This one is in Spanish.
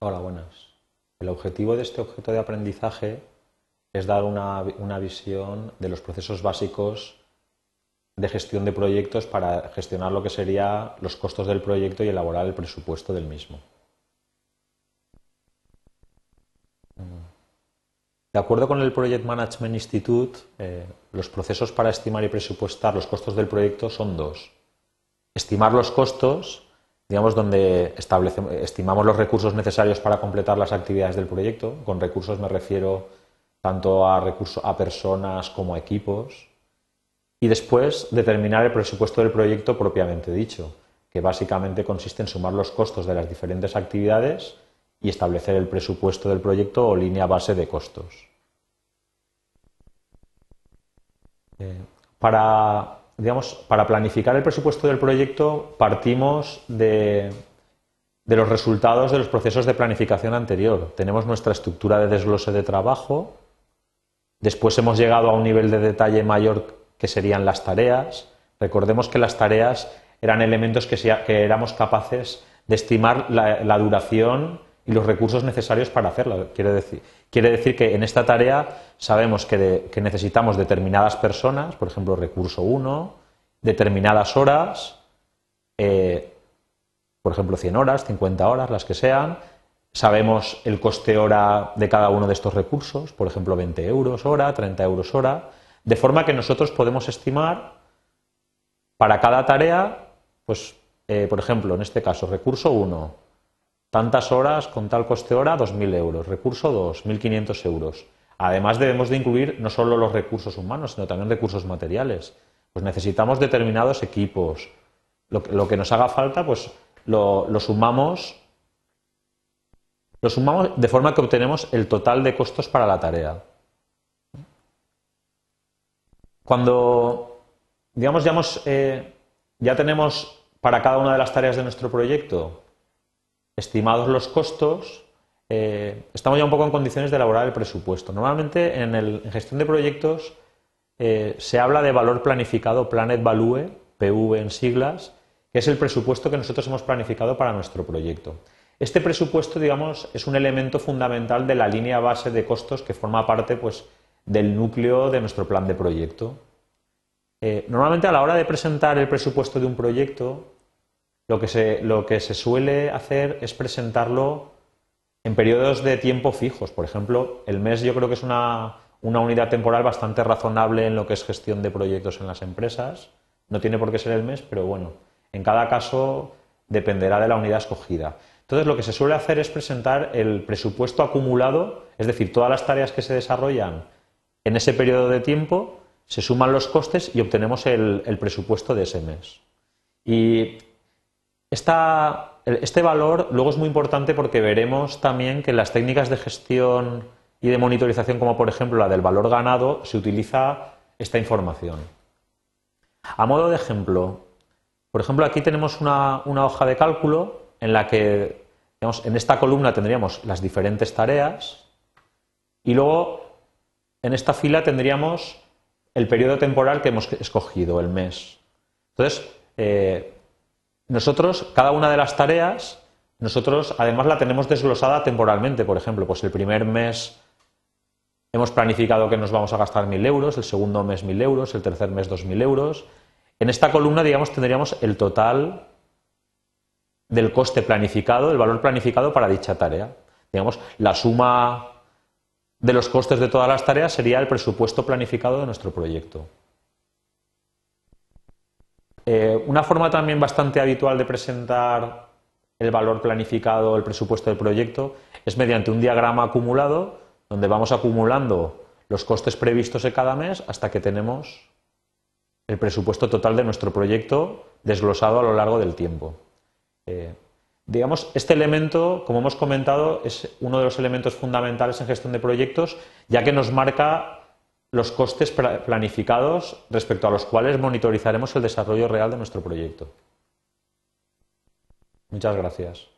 Hola, buenas. El objetivo de este objeto de aprendizaje es dar una, una, visión de los procesos básicos de gestión de proyectos para gestionar lo que serían los costos del proyecto y elaborar el presupuesto del mismo. De acuerdo con el Project Management Institute, eh, los procesos para estimar y presupuestar los costos del proyecto son dos. Estimar los costos, digamos, donde estimamos los recursos necesarios para completar las actividades del proyecto. Con recursos me refiero tanto a, recursos, a personas como a equipos. Y después determinar el presupuesto del proyecto propiamente dicho, que básicamente consiste en sumar los costos de las diferentes actividades y establecer el presupuesto del proyecto o línea base de costos. Eh, para, digamos, para planificar el presupuesto del proyecto partimos de, de los resultados de los procesos de planificación anterior. Tenemos nuestra estructura de desglose de trabajo, después hemos llegado a un nivel de detalle mayor que serían las tareas. Recordemos que las tareas eran elementos que, que éramos capaces de estimar la, la duración y los recursos necesarios para hacerla. Quiere decir, quiere decir que en esta tarea sabemos que, necesitamos determinadas personas, por ejemplo, recurso 1, determinadas horas, eh, por ejemplo, 100 horas, 50 horas, las que sean. Sabemos el coste hora de cada uno de estos recursos, por ejemplo, 20 euros hora, 30 euros hora, de forma que nosotros podemos estimar para cada tarea, pues, eh, por ejemplo, en este caso, recurso 1, tantas horas con tal coste hora, 2.000 euros. Recurso 2, 1.500 euros. Además debemos de incluir no solo los recursos humanos, sino también recursos materiales. Pues necesitamos determinados equipos. Lo, que nos haga falta, pues lo, sumamos lo sumamos de forma que obtenemos el total de costos para la tarea. Cuando, digamos, ya, eh, ya tenemos para cada una de las tareas de nuestro proyecto estimados los costos, eh, estamos ya un poco en condiciones de elaborar el presupuesto. Normalmente en, gestión de proyectos eh, se habla de valor planificado, Planet Value, PV en siglas, que es el presupuesto que nosotros hemos planificado para nuestro proyecto. Este presupuesto, digamos, es un elemento fundamental de la línea base de costos que forma parte pues, del núcleo de nuestro plan de proyecto. Eh, normalmente a la hora de presentar el presupuesto de un proyecto, lo que se, suele hacer es presentarlo en periodos de tiempo fijos. Por ejemplo, el mes yo creo que es una, unidad temporal bastante razonable en lo que es gestión de proyectos en las empresas. No tiene por qué ser el mes, pero bueno, en cada caso dependerá de la unidad escogida. Entonces, lo que se suele hacer es presentar el presupuesto acumulado, es decir, todas las tareas que se desarrollan en ese periodo de tiempo, se suman los costes y obtenemos el, el presupuesto de ese mes. Y este valor luego es muy importante porque veremos también que las técnicas de gestión y de monitorización, como por ejemplo la del valor ganado, se utiliza esta información. A modo de ejemplo, por ejemplo, aquí tenemos una, hoja de cálculo en la que en esta columna tendríamos las diferentes tareas y luego en esta fila tendríamos el periodo temporal que hemos escogido, el mes. Entonces, eh, nosotros, cada una de las tareas, nosotros además la tenemos desglosada temporalmente. Por ejemplo, pues el primer mes hemos planificado que nos vamos a gastar 1.000 euros, el segundo mes 1.000 euros, el tercer mes 2.000 euros. En esta columna, digamos, tendríamos el total del coste planificado, el valor planificado para dicha tarea. Digamos, la suma de los costes de todas las tareas sería el presupuesto planificado de nuestro proyecto. Eh, una forma también bastante habitual de presentar el valor planificado, el presupuesto del proyecto, es mediante un diagrama acumulado donde vamos acumulando los costes previstos de cada mes hasta que tenemos el presupuesto total de nuestro proyecto desglosado a lo largo del tiempo. Eh, digamos, este elemento, como hemos comentado, es uno de los elementos fundamentales en gestión de proyectos, ya que nos marca los costes planificados respecto a los cuales monitorizaremos el desarrollo real de nuestro proyecto. Muchas gracias.